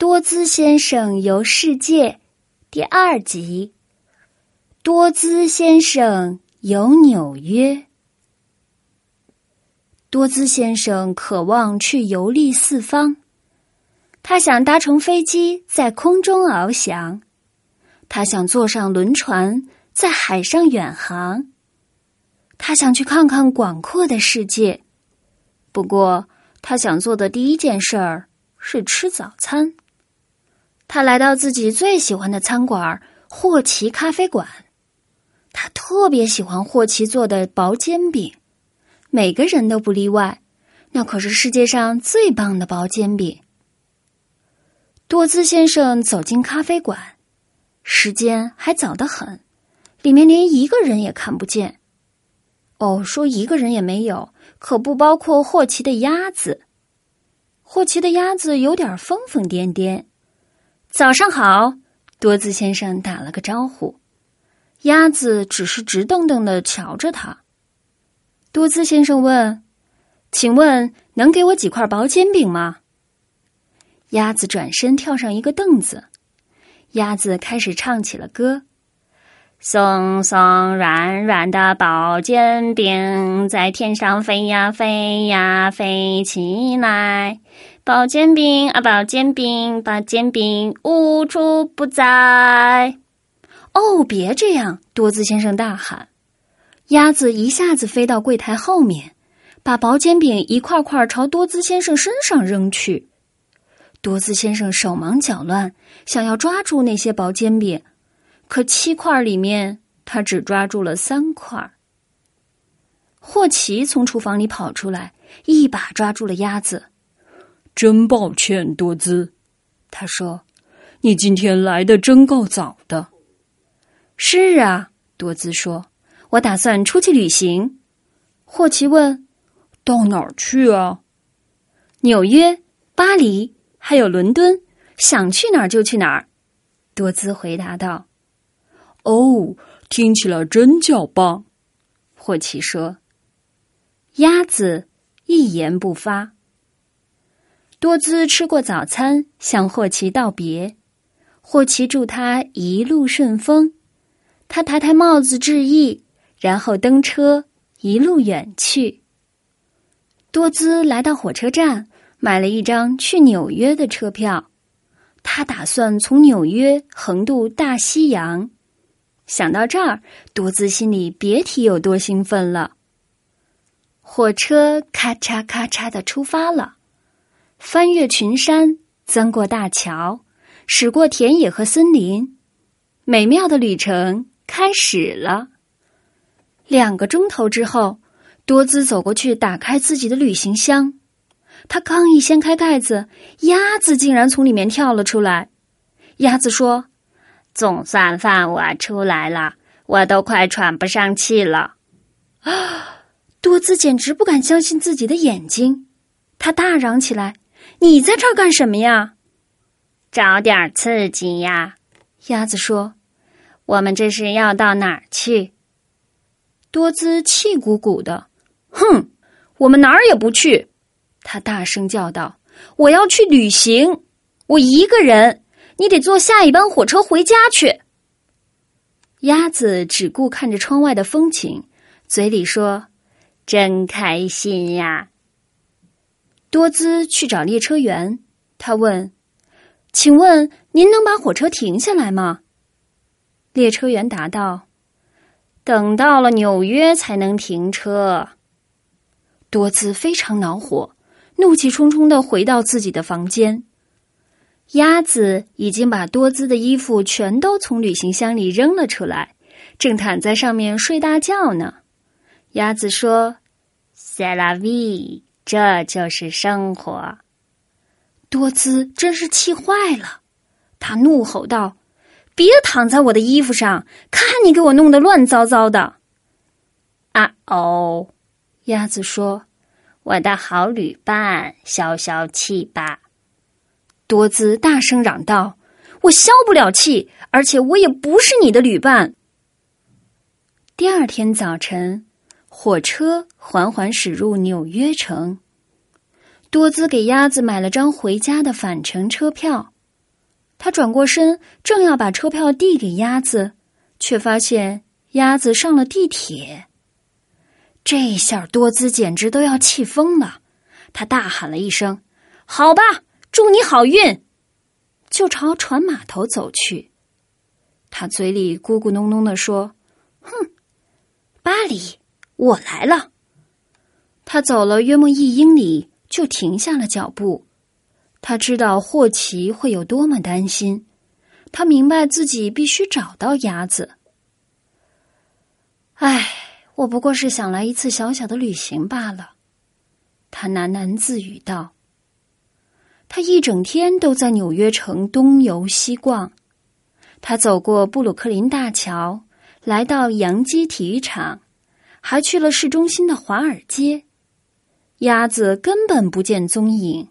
多兹先生游世界第二集。多兹先生游纽约。多兹先生渴望去游历四方，他想搭乘飞机在空中翱翔，他想坐上轮船在海上远航，他想去看看广阔的世界。不过，他想做的第一件事儿是吃早餐。他来到自己最喜欢的餐馆——霍奇咖啡馆。他特别喜欢霍奇做的薄煎饼，每个人都不例外。那可是世界上最棒的薄煎饼。多兹先生走进咖啡馆，时间还早得很，里面连一个人也看不见。哦，说一个人也没有。可不包括霍奇的鸭子。霍奇的鸭子有点疯疯癫癫。早上好，多兹先生打了个招呼。鸭子只是直瞪瞪的瞧着他。多兹先生问：“请问能给我几块薄煎饼吗？”鸭子转身跳上一个凳子。鸭子开始唱起了歌。松松软软的薄煎饼在天上飞呀飞呀飞起来，薄煎饼啊薄煎饼，薄煎饼无处不在。哦，别这样！多兹先生大喊。鸭子一下子飞到柜台后面，把薄煎饼一块块朝多兹先生身上扔去。多兹先生手忙脚乱，想要抓住那些薄煎饼。可七块里面，他只抓住了三块。霍奇从厨房里跑出来，一把抓住了鸭子。真抱歉，多兹，他说：“你今天来的真够早的。”是啊，多兹说：“我打算出去旅行。”霍奇问：“到哪儿去啊？”“纽约、巴黎，还有伦敦，想去哪儿就去哪儿。”多兹回答道。哦，听起来真叫棒，霍奇说。鸭子一言不发。多兹吃过早餐，向霍奇道别。霍奇祝他一路顺风。他抬抬帽子致意，然后登车，一路远去。多兹来到火车站，买了一张去纽约的车票。他打算从纽约横渡大西洋。想到这儿，多兹心里别提有多兴奋了。火车咔嚓咔嚓的出发了，翻越群山，钻过大桥，驶过田野和森林，美妙的旅程开始了。两个钟头之后，多姿走过去打开自己的旅行箱，他刚一掀开盖子，鸭子竟然从里面跳了出来。鸭子说。总算放我出来了，我都快喘不上气了。啊！多姿简直不敢相信自己的眼睛，他大嚷起来：“你在这儿干什么呀？”“找点刺激呀！”鸭子说。“我们这是要到哪儿去？”多姿气鼓鼓的：“哼，我们哪儿也不去！”他大声叫道：“我要去旅行，我一个人。”你得坐下一班火车回家去。鸭子只顾看着窗外的风景，嘴里说：“真开心呀。”多兹去找列车员，他问：“请问您能把火车停下来吗？”列车员答道：“等到了纽约才能停车。”多兹非常恼火，怒气冲冲的回到自己的房间。鸭子已经把多姿的衣服全都从旅行箱里扔了出来，正躺在上面睡大觉呢。鸭子说：“C'est la vie，这就是生活。”多姿真是气坏了，他怒吼道：“别躺在我的衣服上，看你给我弄得乱糟糟的！”啊哦，鸭子说：“我的好旅伴，消消气吧。”多姿大声嚷道：“我消不了气，而且我也不是你的旅伴。”第二天早晨，火车缓缓驶入纽约城。多兹给鸭子买了张回家的返程车票。他转过身，正要把车票递给鸭子，却发现鸭子上了地铁。这下多兹简直都要气疯了，他大喊了一声：“好吧，祝你好运！”就朝船码头走去。他嘴里咕咕哝哝的说：“哼，巴黎，我来了。”他走了约莫一英里，就停下了脚步。他知道霍奇会有多么担心，他明白自己必须找到鸭子。唉，我不过是想来一次小小的旅行罢了，他喃喃自语道。他一整天都在纽约城东游西逛，他走过布鲁克林大桥，来到洋基体育场，还去了市中心的华尔街。鸭子根本不见踪影。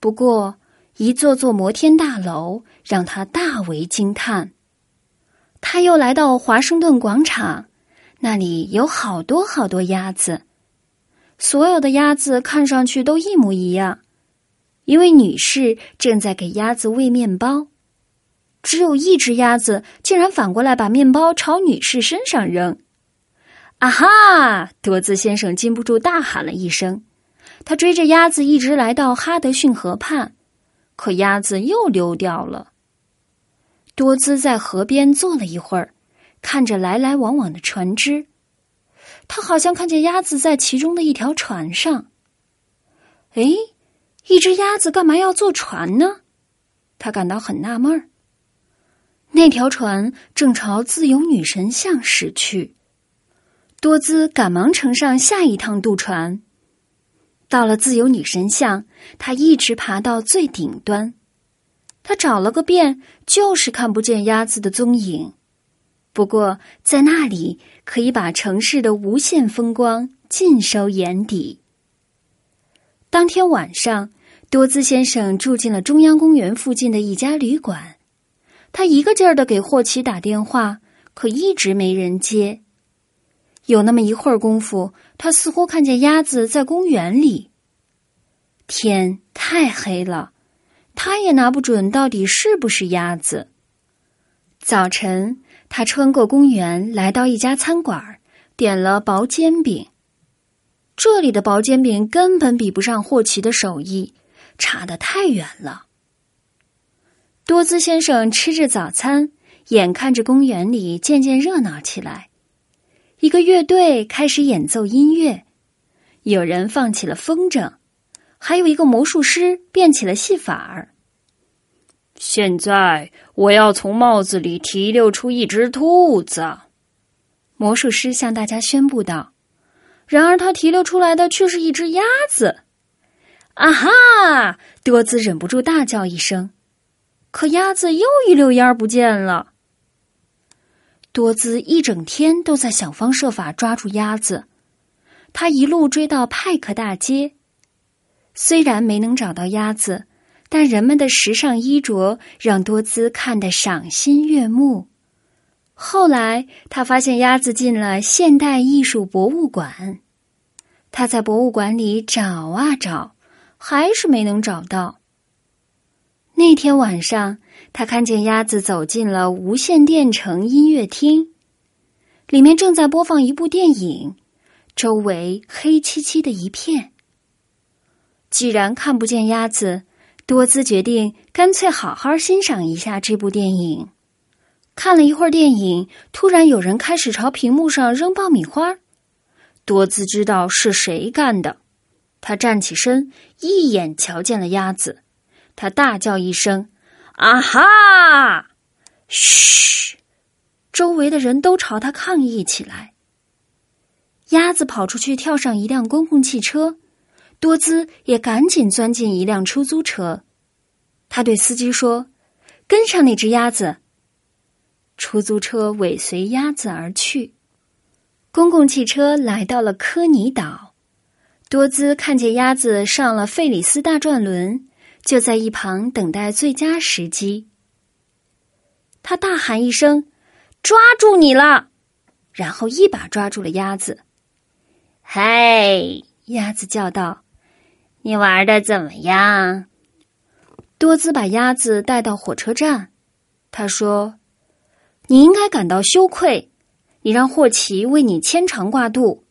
不过，一座座摩天大楼让他大为惊叹。他又来到华盛顿广场，那里有好多好多鸭子，所有的鸭子看上去都一模一样。一位女士正在给鸭子喂面包，只有一只鸭子竟然反过来把面包朝女士身上扔。啊哈！多兹先生禁不住大喊了一声。他追着鸭子一直来到哈德逊河畔，可鸭子又溜掉了。多兹在河边坐了一会儿，看着来来往往的船只，他好像看见鸭子在其中的一条船上。哎，一只鸭子干嘛要坐船呢？他感到很纳闷儿。那条船正朝自由女神像驶去，多兹赶忙乘上下一趟渡船。到了自由女神像，他一直爬到最顶端。他找了个遍，就是看不见鸭子的踪影。不过在那里，可以把城市的无限风光尽收眼底。当天晚上，多兹先生住进了中央公园附近的一家旅馆。他一个劲儿的给霍奇打电话，可一直没人接。有那么一会儿功夫，他似乎看见鸭子在公园里。天太黑了，他也拿不准到底是不是鸭子。早晨，他穿过公园，来到一家餐馆，点了薄煎饼。这里的薄煎饼根本比不上霍奇的手艺，差得太远了。多兹先生吃着早餐，眼看着公园里渐渐热闹起来。一个乐队开始演奏音乐，有人放起了风筝，还有一个魔术师变起了戏法儿。现在我要从帽子里提溜出一只兔子，魔术师向大家宣布道。然而他提溜出来的却是一只鸭子。啊哈！多兹忍不住大叫一声，可鸭子又一溜烟儿不见了。多姿一整天都在想方设法抓住鸭子，他一路追到派克大街。虽然没能找到鸭子，但人们的时尚衣着让多姿看得赏心悦目。后来，他发现鸭子进了现代艺术博物馆。他在博物馆里找啊找，还是没能找到。那天晚上。他看见鸭子走进了无线电城音乐厅，里面正在播放一部电影，周围黑漆漆的一片。既然看不见鸭子，多兹决定干脆好好欣赏一下这部电影。看了一会儿电影，突然有人开始朝屏幕上扔爆米花，多兹知道是谁干的。他站起身，一眼瞧见了鸭子，他大叫一声。啊哈！嘘！周围的人都朝他抗议起来。鸭子跑出去，跳上一辆公共汽车，多兹也赶紧钻进一辆出租车。他对司机说：“跟上那只鸭子。”出租车尾随鸭子而去。公共汽车来到了科尼岛，多兹看见鸭子上了费里斯大转轮。就在一旁等待最佳时机。他大喊一声：“抓住你了！”然后一把抓住了鸭子。“嗨！”鸭子叫道，“你玩的怎么样？”多兹把鸭子带到火车站，他说：“你应该感到羞愧，你让霍奇为你牵肠挂肚，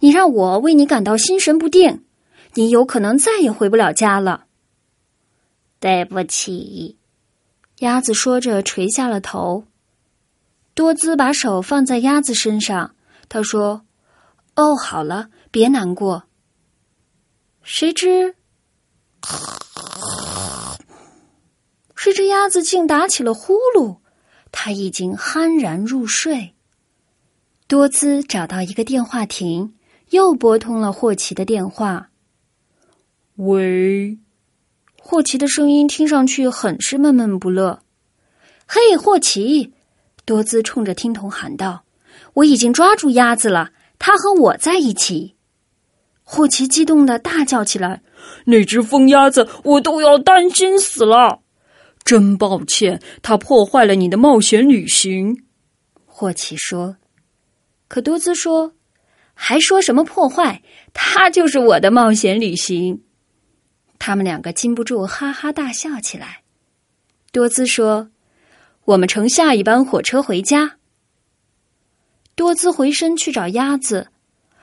你让我为你感到心神不定，你有可能再也回不了家了。”对不起，鸭子说着垂下了头。多姿把手放在鸭子身上，他说：“哦，好了，别难过。”谁知，谁知鸭子竟打起了呼噜，它已经酣然入睡。多姿找到一个电话亭，又拨通了霍奇的电话。喂，霍奇的声音听上去很是闷闷不乐。嘿，霍奇！多兹冲着听筒喊道：“我已经抓住鸭子了，它和我在一起。”霍奇激动的大叫起来：“那只疯鸭子，我都要担心死了！真抱歉，它破坏了你的冒险旅行。”霍奇说。可多兹说：“还说什么破坏？它就是我的冒险旅行。”他们两个禁不住哈哈大笑起来。多兹说：“我们乘下一班火车回家。”多兹回身去找鸭子。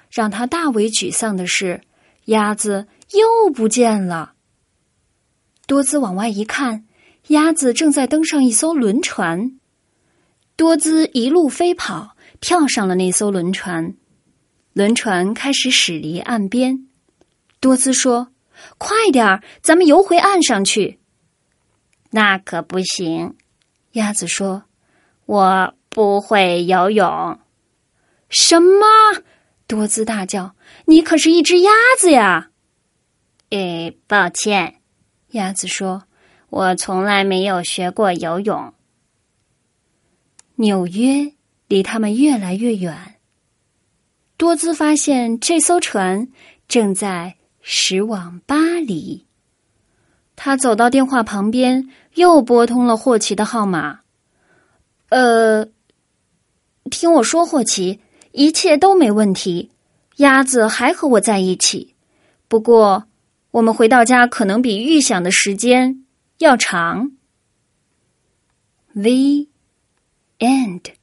让他大为沮丧的是，鸭子又不见了。多兹往外一看，鸭子正在登上一艘轮船。多兹一路飞跑，跳上了那艘轮船。轮船开始驶离岸边。多兹说：“快点儿，咱们游回岸上去。”那可不行，鸭子说：“我不会游泳。”什么？多姿大叫：“你可是一只鸭子呀！”“诶，抱歉。”鸭子说，“我从来没有学过游泳。”纽约离他们越来越远。多姿发现这艘船正在驶往巴黎。他走到电话旁边，又拨通了霍奇的号码。“呃，听我说，霍奇。”一切都没问题，鸭子还和我在一起。不过，我们回到家可能比预想的时间要长。The end.